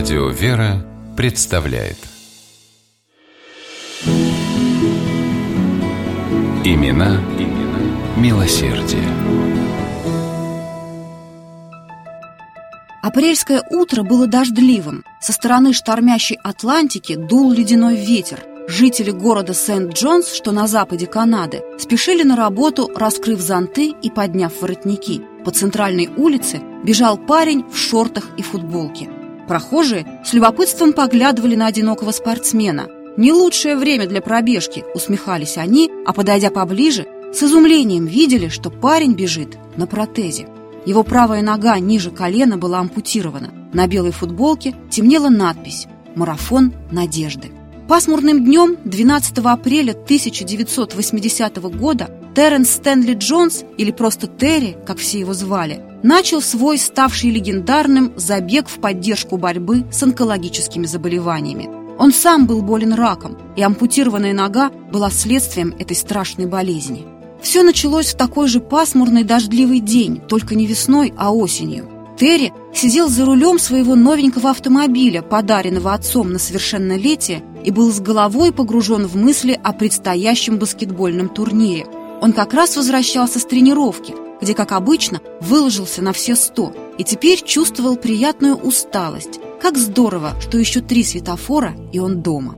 Радио «Вера» представляет Имена, имена милосердие. Апрельское утро было дождливым. Со стороны штормящей Атлантики дул ледяной ветер. Жители города Сент-Джонс, что на западе Канады, спешили на работу, раскрыв зонты и подняв воротники. По центральной улице бежал парень в шортах и футболке. Прохожие с любопытством поглядывали на одинокого спортсмена. «Не лучшее время для пробежки», — усмехались они, а, подойдя поближе, с изумлением видели, что парень бежит на протезе. Его правая нога ниже колена была ампутирована. На белой футболке темнела надпись «Марафон надежды». Пасмурным днем 12 апреля 1980 года Терренс Стэнли Джонс, или просто Терри, как все его звали, начал свой ставший легендарным забег в поддержку борьбы с онкологическими заболеваниями. Он сам был болен раком, и ампутированная нога была следствием этой страшной болезни. Все началось в такой же пасмурный дождливый день, только не весной, а осенью. Терри сидел за рулем своего новенького автомобиля, подаренного отцом на совершеннолетие, и был с головой погружен в мысли о предстоящем баскетбольном турнире. Он как раз возвращался с тренировки, где, как обычно, выложился на все сто, и теперь чувствовал приятную усталость. Как здорово, что еще три светофора, и он дома.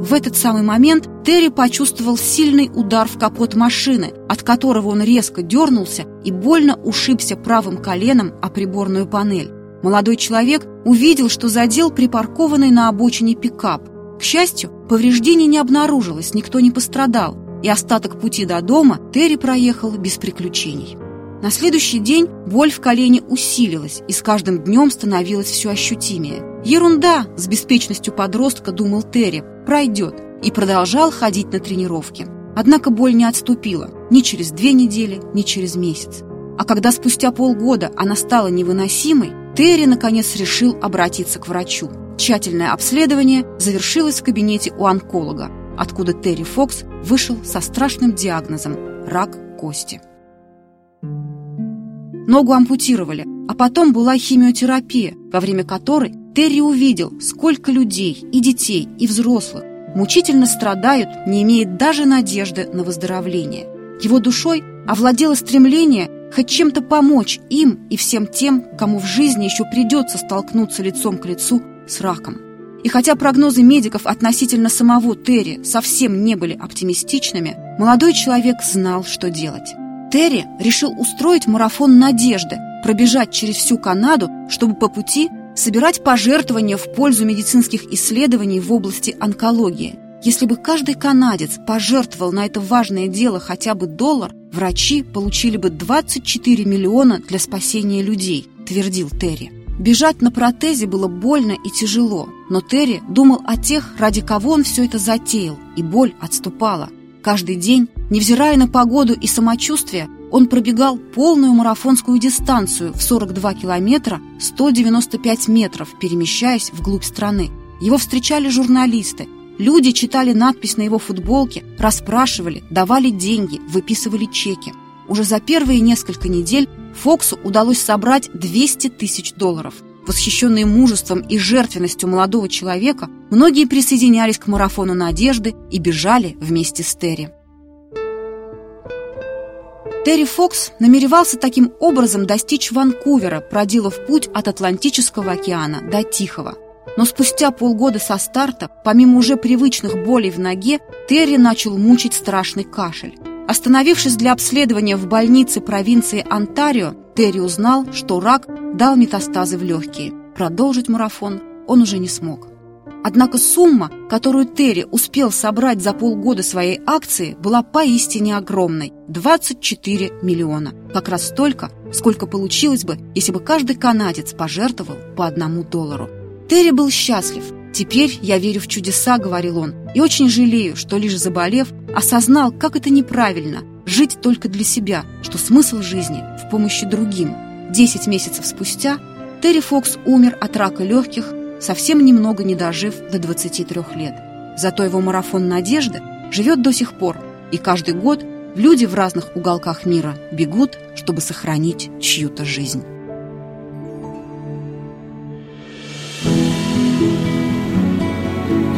В этот самый момент Терри почувствовал сильный удар в капот машины, от которого он резко дернулся и больно ушибся правым коленом о приборную панель. Молодой человек увидел, что задел припаркованный на обочине пикап. К счастью, повреждений не обнаружилось, никто не пострадал, и остаток пути до дома Терри проехал без приключений. На следующий день боль в колене усилилась и с каждым днем становилась все ощутимее. «Ерунда!» – с беспечностью подростка думал Терри. «Пройдет!» и продолжал ходить на тренировки. Однако боль не отступила ни через две недели, ни через месяц. А когда спустя полгода она стала невыносимой, Терри наконец решил обратиться к врачу. Тщательное обследование завершилось в кабинете у онколога, откуда Терри Фокс вышел со страшным диагнозом – рак кости. Ногу ампутировали, а потом была химиотерапия, во время которой Терри увидел, сколько людей, и детей, и взрослых, мучительно страдают, не имея даже надежды на выздоровление. Его душой овладело стремление хоть чем-то помочь им и всем тем, кому в жизни еще придется столкнуться лицом к лицу с раком. И хотя прогнозы медиков относительно самого Терри совсем не были оптимистичными, молодой человек знал, что делать. Терри решил устроить марафон надежды, пробежать через всю Канаду, чтобы по пути собирать пожертвования в пользу медицинских исследований в области онкологии. Если бы каждый канадец пожертвовал на это важное дело хотя бы доллар, врачи получили бы 24 миллиона для спасения людей, твердил Терри. Бежать на протезе было больно и тяжело, но Терри думал о тех, ради кого он все это затеял, и боль отступала. Каждый день, невзирая на погоду и самочувствие, он пробегал полную марафонскую дистанцию в 42 километра 195 метров, перемещаясь вглубь страны. Его встречали журналисты. Люди читали надпись на его футболке, расспрашивали, давали деньги, выписывали чеки. Уже за первые несколько недель Фоксу удалось собрать 200 тысяч долларов. Восхищенные мужеством и жертвенностью молодого человека, многие присоединялись к марафону надежды и бежали вместе с Терри. Терри Фокс намеревался таким образом достичь Ванкувера, проделав путь от Атлантического океана до Тихого. Но спустя полгода со старта, помимо уже привычных болей в ноге, Терри начал мучить страшный кашель. Остановившись для обследования в больнице провинции Онтарио, Терри узнал, что рак дал метастазы в легкие. Продолжить марафон он уже не смог. Однако сумма, которую Терри успел собрать за полгода своей акции, была поистине огромной – 24 миллиона. Как раз столько, сколько получилось бы, если бы каждый канадец пожертвовал по одному доллару. Терри был счастлив. «Теперь я верю в чудеса», – говорил он, – «и очень жалею, что лишь заболев, осознал, как это неправильно – жить только для себя, что смысл жизни в помощи другим». 10 месяцев спустя Терри Фокс умер от рака легких, совсем немного не дожив до 23 лет. Зато его марафон Надежды живет до сих пор, и каждый год люди в разных уголках мира бегут, чтобы сохранить чью-то жизнь.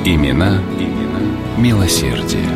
Имена, имена милосердие.